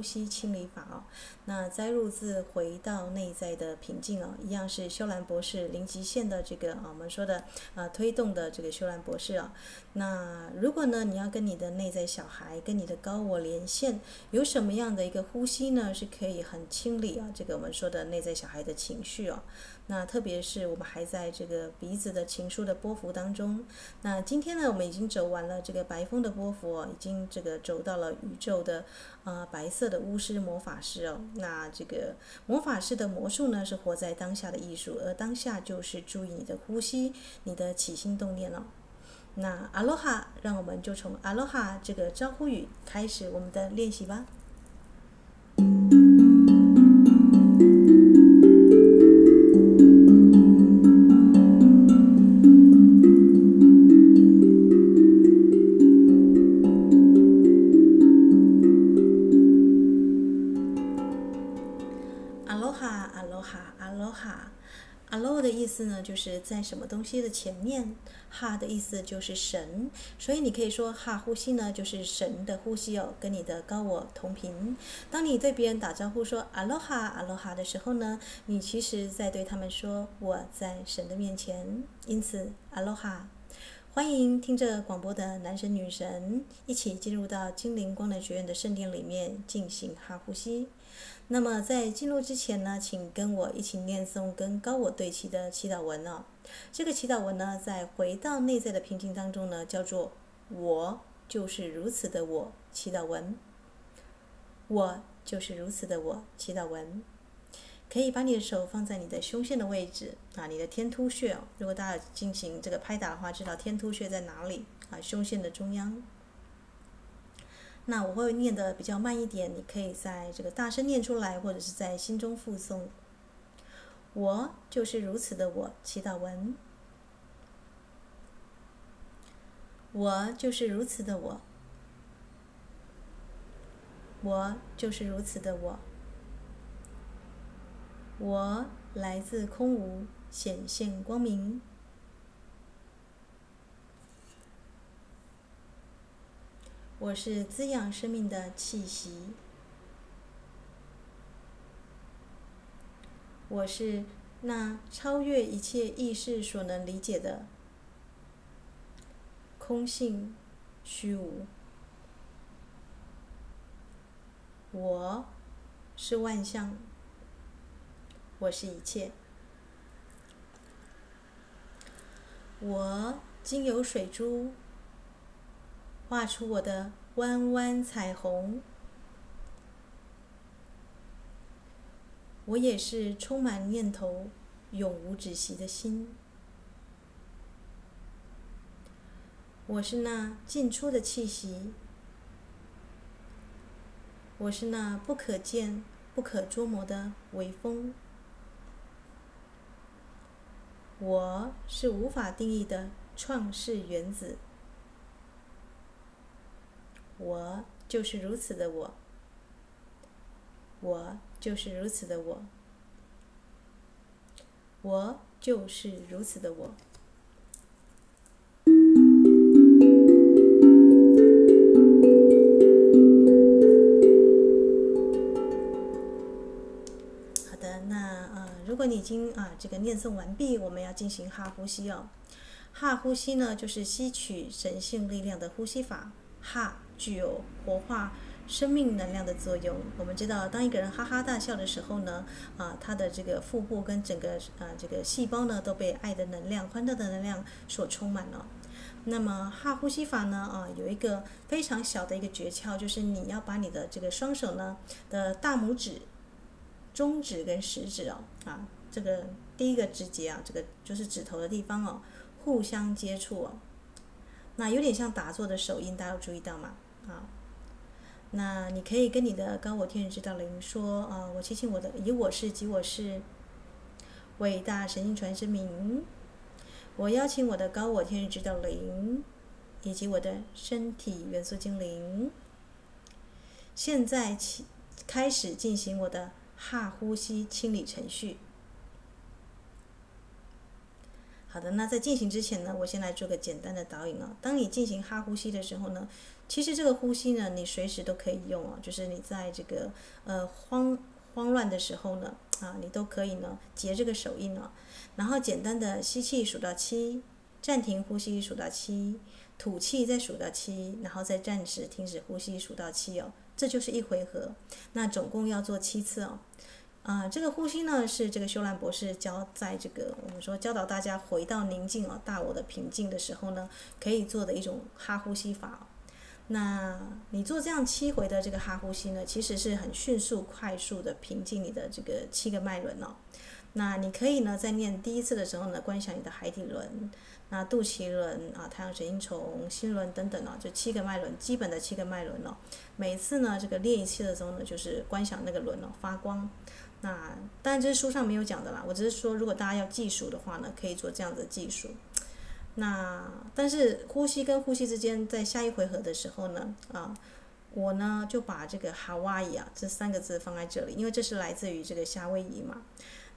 呼吸清理法哦。那摘入自《回到内在的平静》哦，一样是修兰博士零极限的这个啊，我们说的啊推动的这个修兰博士啊。那如果呢，你要跟你的内在小孩、跟你的高我连线，有什么样的一个呼吸呢？是可以很清理啊，这个我们说的内在小孩的情绪哦。那特别是我们还在这个鼻子的情书的波幅当中。那今天呢，我们已经走完了这个白风的波幅哦，已经这个走到了宇宙的呃白色的巫师魔法师哦。那这个魔法师的魔术呢，是活在当下的艺术，而当下就是注意你的呼吸，你的起心动念了。那阿罗哈，让我们就从阿罗哈这个招呼语开始我们的练习吧。东西的前面，哈的意思就是神，所以你可以说哈呼吸呢，就是神的呼吸哦，跟你的高我同频。当你对别人打招呼说阿罗哈阿罗哈的时候呢，你其实在对他们说我在神的面前，因此阿罗哈。欢迎听着广播的男神女神一起进入到精灵光能学院的圣殿里面进行哈呼吸。那么在进入之前呢，请跟我一起念诵跟高我对齐的祈祷文哦。这个祈祷文呢，在回到内在的平静当中呢，叫做“我就是如此的我”祈祷文。我就是如此的我祈祷文。可以把你的手放在你的胸线的位置啊，你的天突穴。如果大家进行这个拍打的话，知道天突穴在哪里啊？胸线的中央。那我会念的比较慢一点，你可以在这个大声念出来，或者是在心中复诵。我就是如此的我，祈祷文。我就是如此的我。我就是如此的我。我来自空无，显现光明。我是滋养生命的气息。我是那超越一切意识所能理解的空性虚无。我是万象。我是一切。我经由水珠画出我的弯弯彩虹。我也是充满念头、永无止息的心。我是那进出的气息。我是那不可见、不可捉摸的微风。我是无法定义的创世原子，我就是如此的我，我就是如此的我，我就是如此的我。你已经啊这个念诵完毕，我们要进行哈呼吸哦。哈呼吸呢，就是吸取神性力量的呼吸法。哈具有活化生命能量的作用。我们知道，当一个人哈哈大笑的时候呢，啊，他的这个腹部跟整个啊这个细胞呢，都被爱的能量、欢乐的能量所充满了。那么哈呼吸法呢，啊，有一个非常小的一个诀窍，就是你要把你的这个双手呢的大拇指。中指跟食指哦，啊，这个第一个指节啊，这个就是指头的地方哦，互相接触哦，那有点像打坐的手印，大家有注意到吗？啊，那你可以跟你的高我天使指导灵说啊，我祈请我的以我是及我是伟大神性传声明，我邀请我的高我天使指导灵以及我的身体元素精灵，现在起开始进行我的。哈呼吸清理程序。好的，那在进行之前呢，我先来做个简单的导引啊。当你进行哈呼吸的时候呢，其实这个呼吸呢，你随时都可以用啊，就是你在这个呃慌慌乱的时候呢，啊，你都可以呢结这个手印啊，然后简单的吸气数到七，暂停呼吸数到七，吐气再数到七，然后再暂时停止呼吸数到七哦，这就是一回合。那总共要做七次哦。啊，这个呼吸呢，是这个修兰博士教在这个我们说教导大家回到宁静啊、大我的平静的时候呢，可以做的一种哈呼吸法。那你做这样七回的这个哈呼吸呢，其实是很迅速、快速的平静你的这个七个脉轮哦。那你可以呢，在念第一次的时候呢，观想你的海底轮、那肚脐轮啊、太阳神经丛、心轮等等哦，这七个脉轮，基本的七个脉轮哦。每次呢，这个练一次的时候呢，就是观想那个轮哦发光。那当然这是书上没有讲的啦，我只是说，如果大家要计数的话呢，可以做这样的计数。那但是呼吸跟呼吸之间，在下一回合的时候呢，啊，我呢就把这个 “Hawaii” 啊这三个字放在这里，因为这是来自于这个夏威夷嘛。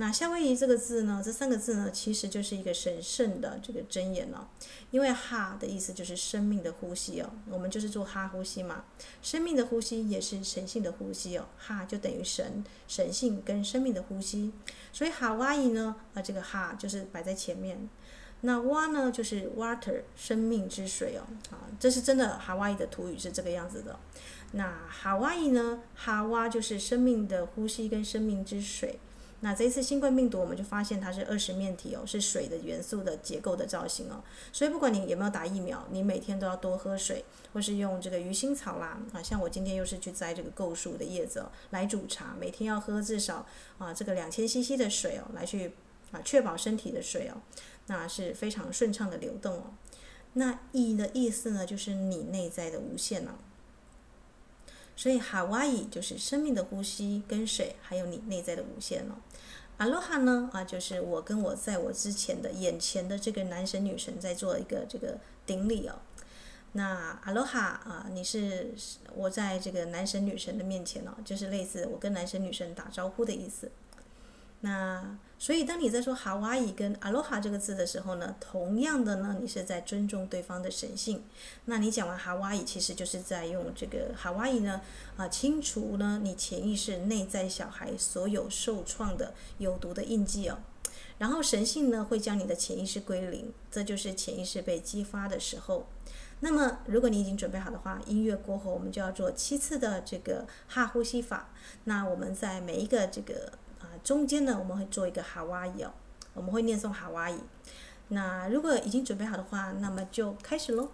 那夏威夷这个字呢，这三个字呢，其实就是一个神圣的这个箴言了。因为哈的意思就是生命的呼吸哦，我们就是做哈呼吸嘛。生命的呼吸也是神性的呼吸哦，哈就等于神、神性跟生命的呼吸。所以哈哇伊呢，啊这个哈就是摆在前面。那哇呢就是 water 生命之水哦，啊这是真的哈哇伊的土语是这个样子的。那哈哇伊呢，哈哇就是生命的呼吸跟生命之水。那这一次新冠病毒，我们就发现它是二十面体哦，是水的元素的结构的造型哦。所以不管你有没有打疫苗，你每天都要多喝水，或是用这个鱼腥草啦啊，像我今天又是去摘这个构树的叶子哦，来煮茶，每天要喝至少啊这个两千 CC 的水哦，来去啊确保身体的水哦，那是非常顺畅的流动哦。那意的意思呢，就是你内在的无限哦。所以，Hawaii 就是生命的呼吸跟水，还有你内在的无限哦。Aloha 呢啊，就是我跟我在我之前的眼前的这个男神女神在做一个这个顶礼哦。那 Aloha 啊，你是我在这个男神女神的面前哦，就是类似我跟男神女神打招呼的意思。那所以，当你在说哈哇伊跟阿罗哈这个字的时候呢，同样的呢，你是在尊重对方的神性。那你讲完哈哇伊，其实就是在用这个哈哇伊呢，啊，清除呢你潜意识内在小孩所有受创的有毒的印记哦。然后神性呢会将你的潜意识归零，这就是潜意识被激发的时候。那么，如果你已经准备好的话，音乐过后我们就要做七次的这个哈呼吸法。那我们在每一个这个。中间呢，我们会做一个 Hawaii 哦，我们会念诵 Hawaii。那如果已经准备好的话，那么就开始喽。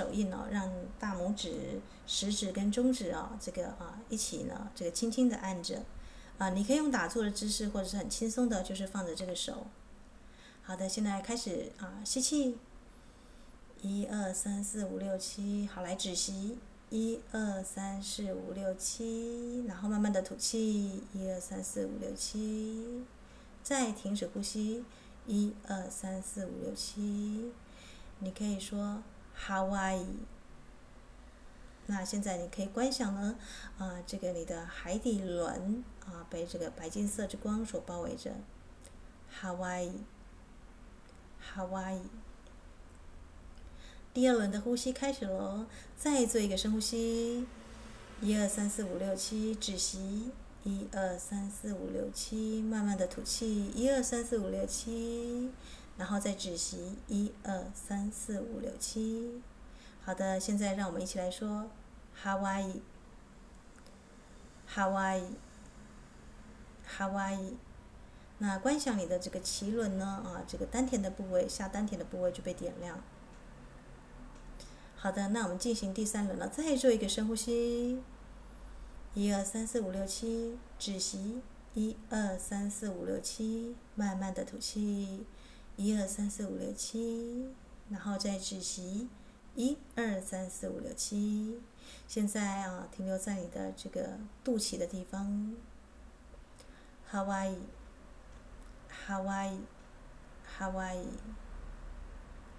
手印哦，让大拇指、食指跟中指哦，这个啊一起呢，这个轻轻的按着啊，你可以用打坐的姿势，或者是很轻松的，就是放着这个手。好的，现在开始啊，吸气，一二三四五六七，好，来止息，一二三四五六七，然后慢慢的吐气，一二三四五六七，再停止呼吸，一二三四五六七，你可以说。Hawaii，，那现在你可以观想呢，啊，这个你的海底轮啊，被这个白金色之光所包围着。，Hawaii，Hawaii，。第二轮的呼吸开始喽，再做一个深呼吸，一二三四五六七，止息，一二三四五六七，慢慢的吐气，一二三四五六七。然后再止息，一二三四五六七。好的，现在让我们一起来说哈哇伊，哈哇伊，哈哇伊。那观想你的这个脐轮呢？啊，这个丹田的部位，下丹田的部位就被点亮。好的，那我们进行第三轮了，再做一个深呼吸，一二三四五六七，止息，一二三四五六七，慢慢的吐气。一二三四五六七，然后再止息，一二三四五六七。现在啊，停留在你的这个肚脐的地方。Hawaii，Hawaii，Hawaii。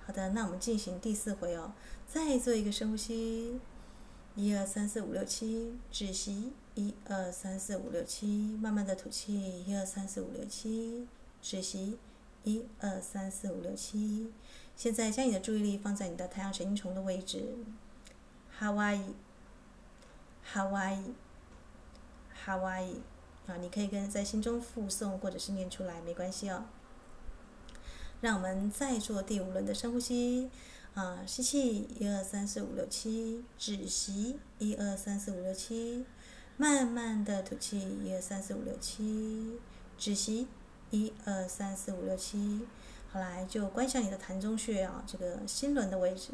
好的，那我们进行第四回哦，再做一个深呼吸。一二三四五六七，止息。一二三四五六七，慢慢的吐气。一二三四五六七，止息。一二三四五六七。现在将你的注意力放在你的太阳神经丛的位置。Hawaii，Hawaii，Hawaii。啊，你可以跟在心中复诵或者是念出来，没关系哦。让我们再做第五轮的深呼吸。啊，吸气，一二三四五六七，止息，一二三四五六七，慢慢的吐气，一二三四五六七，止息，一二三四五六七，好来，就观想你的膻中穴啊，这个心轮的位置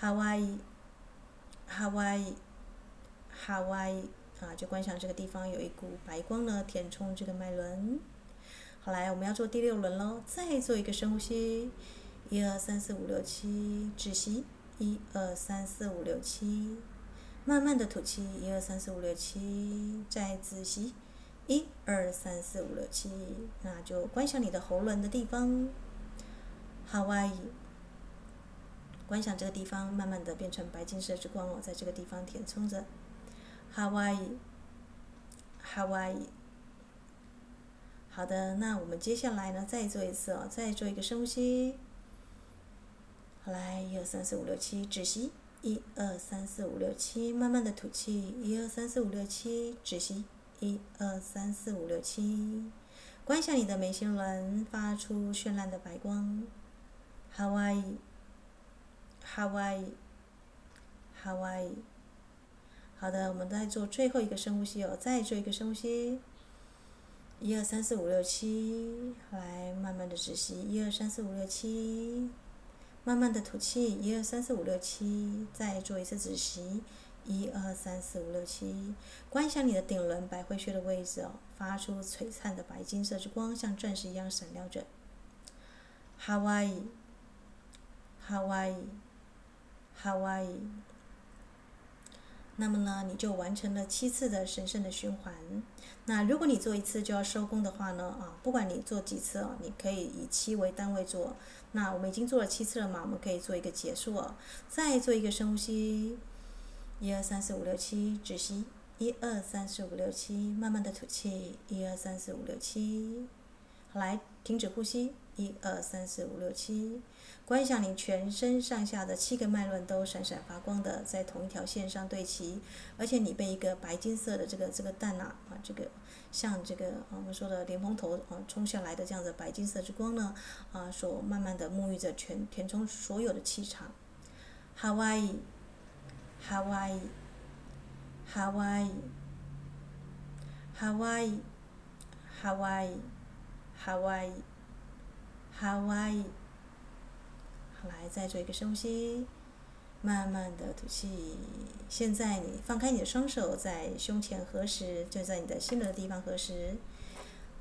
，Hawaii，Hawaii，Hawaii，啊，就观想这个地方有一股白光呢，填充这个脉轮。好来，我们要做第六轮喽，再做一个深呼吸。一二三四五六七，止息。一二三四五六七，慢慢的吐气。一二三四五六七，再止息。一二三四五六七，那就观想你的喉咙的地方。Hawaii，观想这个地方慢慢的变成白金色之光哦，在这个地方填充着。Hawaii，Hawaii。好的，那我们接下来呢，再做一次哦，再做一个深呼吸。好来，一二三四五六七，止息。一二三四五六七，慢慢的吐气。一二三四五六七，止息。一二三四五六七，观想你的眉心轮发出绚烂的白光。Hawaii，Hawaii，Hawaii。好的，我们再做最后一个深呼吸哦，再做一个深呼吸。一二三四五六七，来慢慢的止息。一二三四五六七。慢慢的吐气，一二三四五六七，再做一次止息，一二三四五六七，观想你的顶轮白会穴的位置哦，发出璀璨的白金色之光，像钻石一样闪亮着。Hawaii，Hawaii，Hawaii。那么呢，你就完成了七次的神圣的循环。那如果你做一次就要收工的话呢，啊，不管你做几次哦，你可以以七为单位做。那我们已经做了七次了嘛，我们可以做一个结束哦。再做一个深呼吸，一二三四五六七，止息。一二三四五六七，慢慢的吐气。一二三四五六七，好来，停止呼吸。一二三四五六七。观想你全身上下的七个脉轮都闪闪发光的在同一条线上对齐，而且你被一个白金色的这个这个蛋呐啊，这个像这个我们说的莲蓬头啊冲下来的这样的白金色之光呢啊，所慢慢的沐浴着全填充所有的气场。Hawaii，Hawaii，Hawaii，Hawaii，Hawaii，Hawaii。来，再做一个深呼吸，慢慢的吐气。现在你放开你的双手，在胸前合十，就在你的心轮的地方合十。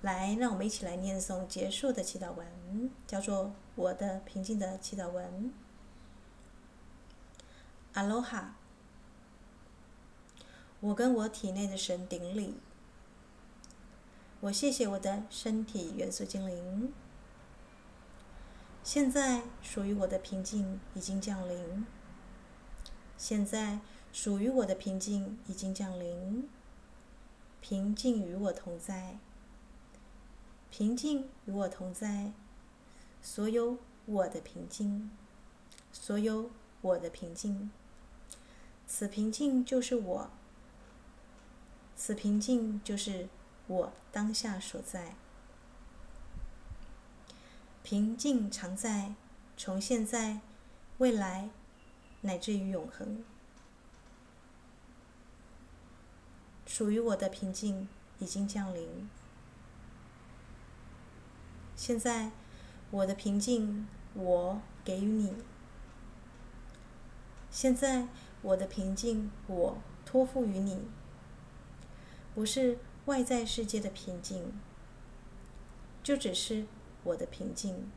来，让我们一起来念诵结束的祈祷文，叫做“我的平静的祈祷文”。Aloha，我跟我体内的神顶礼，我谢谢我的身体元素精灵。现在属于我的平静已经降临。现在属于我的平静已经降临。平静与我同在。平静与我同在。所有我的平静，所有我的平静。此平静就是我。此平静就是我当下所在。平静常在，从现在、未来，乃至于永恒。属于我的平静已经降临。现在，我的平静我给予你。现在，我的平静我托付于你。不是外在世界的平静，就只是。我的平静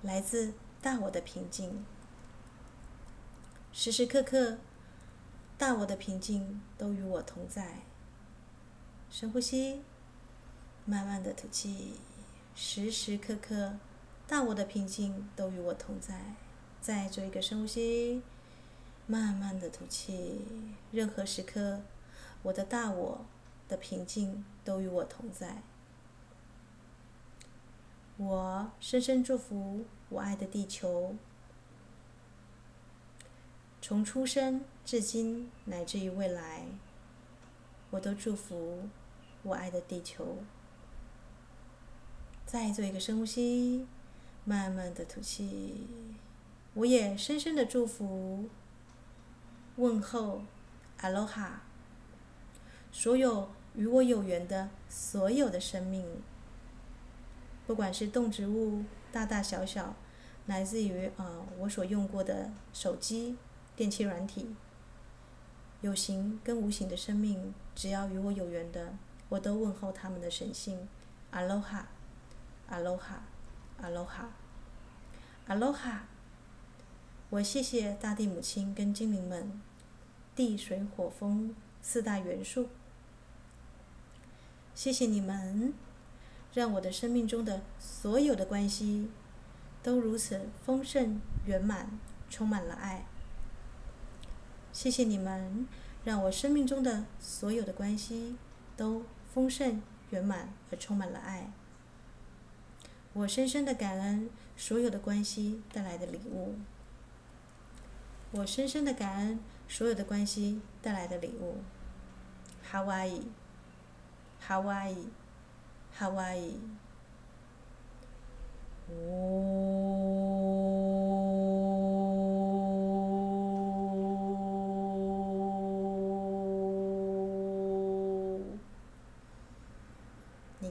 来自大我的平静。时时刻刻，大我的平静都与我同在。深呼吸，慢慢的吐气。时时刻刻，大我的平静都与我同在。再做一个深呼吸，慢慢的吐气。任何时刻，我的大我的平静都与我同在。我深深祝福我爱的地球。从出生至今，乃至于未来，我都祝福我爱的地球。再做一个深呼吸，慢慢的吐气。我也深深的祝福、问候、阿罗哈，所有与我有缘的所有的生命，不管是动植物，大大小小，来自于啊、呃、我所用过的手机。电器软体，有形跟无形的生命，只要与我有缘的，我都问候他们的神性，阿罗哈，阿罗哈，阿罗哈，阿罗哈。我谢谢大地母亲跟精灵们，地水火风四大元素，谢谢你们，让我的生命中的所有的关系都如此丰盛圆满，充满了爱。谢谢你们，让我生命中的所有的关系都丰盛圆满而充满了爱。我深深的感恩所有的关系带来的礼物。我深深的感恩所有的关系带来的礼物。哈哇伊，哈哇伊，哈哇伊。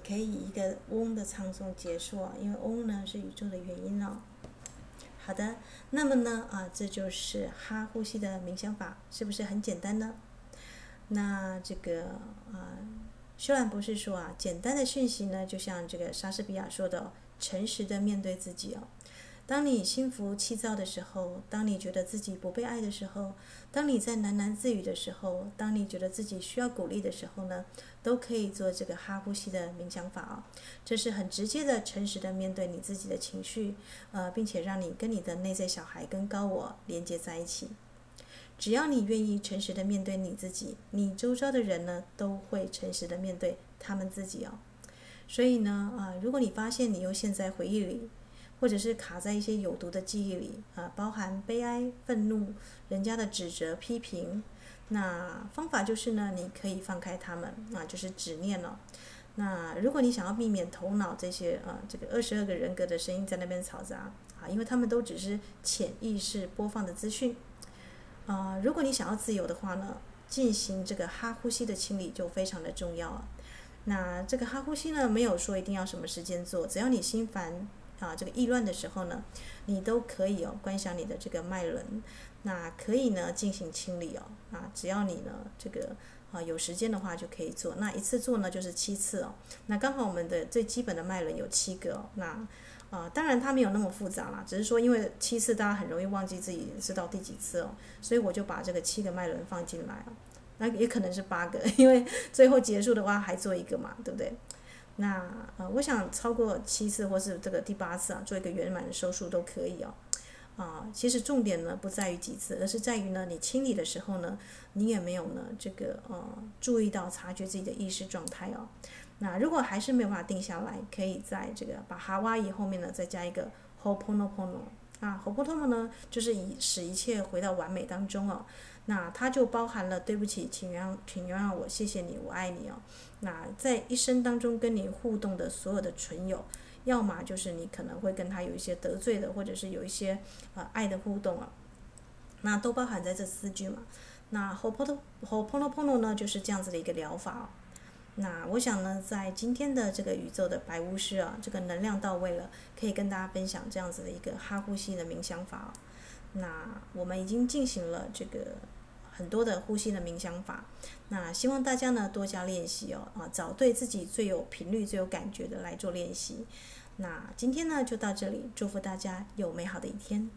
可以以一个嗡的唱诵结束啊，因为嗡呢是宇宙的元音哦。好的，那么呢啊，这就是哈呼吸的冥想法，是不是很简单呢？那这个啊，修兰博士说啊，简单的讯息呢，就像这个莎士比亚说的，诚实的面对自己哦。当你心浮气躁的时候，当你觉得自己不被爱的时候，当你在喃喃自语的时候，当你觉得自己需要鼓励的时候呢，都可以做这个哈呼吸的冥想法啊。这是很直接的、诚实的面对你自己的情绪，呃，并且让你跟你的内在小孩跟高我连接在一起。只要你愿意诚实的面对你自己，你周遭的人呢，都会诚实的面对他们自己哦。所以呢，啊，如果你发现你又陷在回忆里，或者是卡在一些有毒的记忆里啊，包含悲哀、愤怒、人家的指责、批评。那方法就是呢，你可以放开他们啊，就是执念了。那如果你想要避免头脑这些啊，这个二十二个人格的声音在那边嘈杂啊，因为他们都只是潜意识播放的资讯啊。如果你想要自由的话呢，进行这个哈呼吸的清理就非常的重要了。那这个哈呼吸呢，没有说一定要什么时间做，只要你心烦。啊，这个意乱的时候呢，你都可以哦，观想你的这个脉轮，那可以呢进行清理哦。啊，只要你呢这个啊有时间的话就可以做，那一次做呢就是七次哦。那刚好我们的最基本的脉轮有七个哦。那啊，当然它没有那么复杂啦，只是说因为七次大家很容易忘记自己是到第几次哦，所以我就把这个七个脉轮放进来哦。那也可能是八个，因为最后结束的话还做一个嘛，对不对？那呃，我想超过七次或是这个第八次啊，做一个圆满的收束都可以哦。啊，其实重点呢不在于几次，而是在于呢，你清理的时候呢，你也没有呢这个呃注意到察觉自己的意识状态哦。那如果还是没有办法定下来，可以在这个把哈哇伊后面呢再加一个 Ho'oponopono 啊，Ho'oponopono 呢就是以使一切回到完美当中哦。那它就包含了对不起，请原谅，请原谅我，谢谢你，我爱你哦。那在一生当中跟你互动的所有的存有，要么就是你可能会跟他有一些得罪的，或者是有一些呃爱的互动啊，那都包含在这四句嘛。那 Ho'oponopono 呢就是这样子的一个疗法哦。那我想呢，在今天的这个宇宙的白巫师啊，这个能量到位了，可以跟大家分享这样子的一个哈呼吸的冥想法哦。那我们已经进行了这个很多的呼吸的冥想法。那希望大家呢多加练习哦，啊，找对自己最有频率、最有感觉的来做练习。那今天呢就到这里，祝福大家有美好的一天。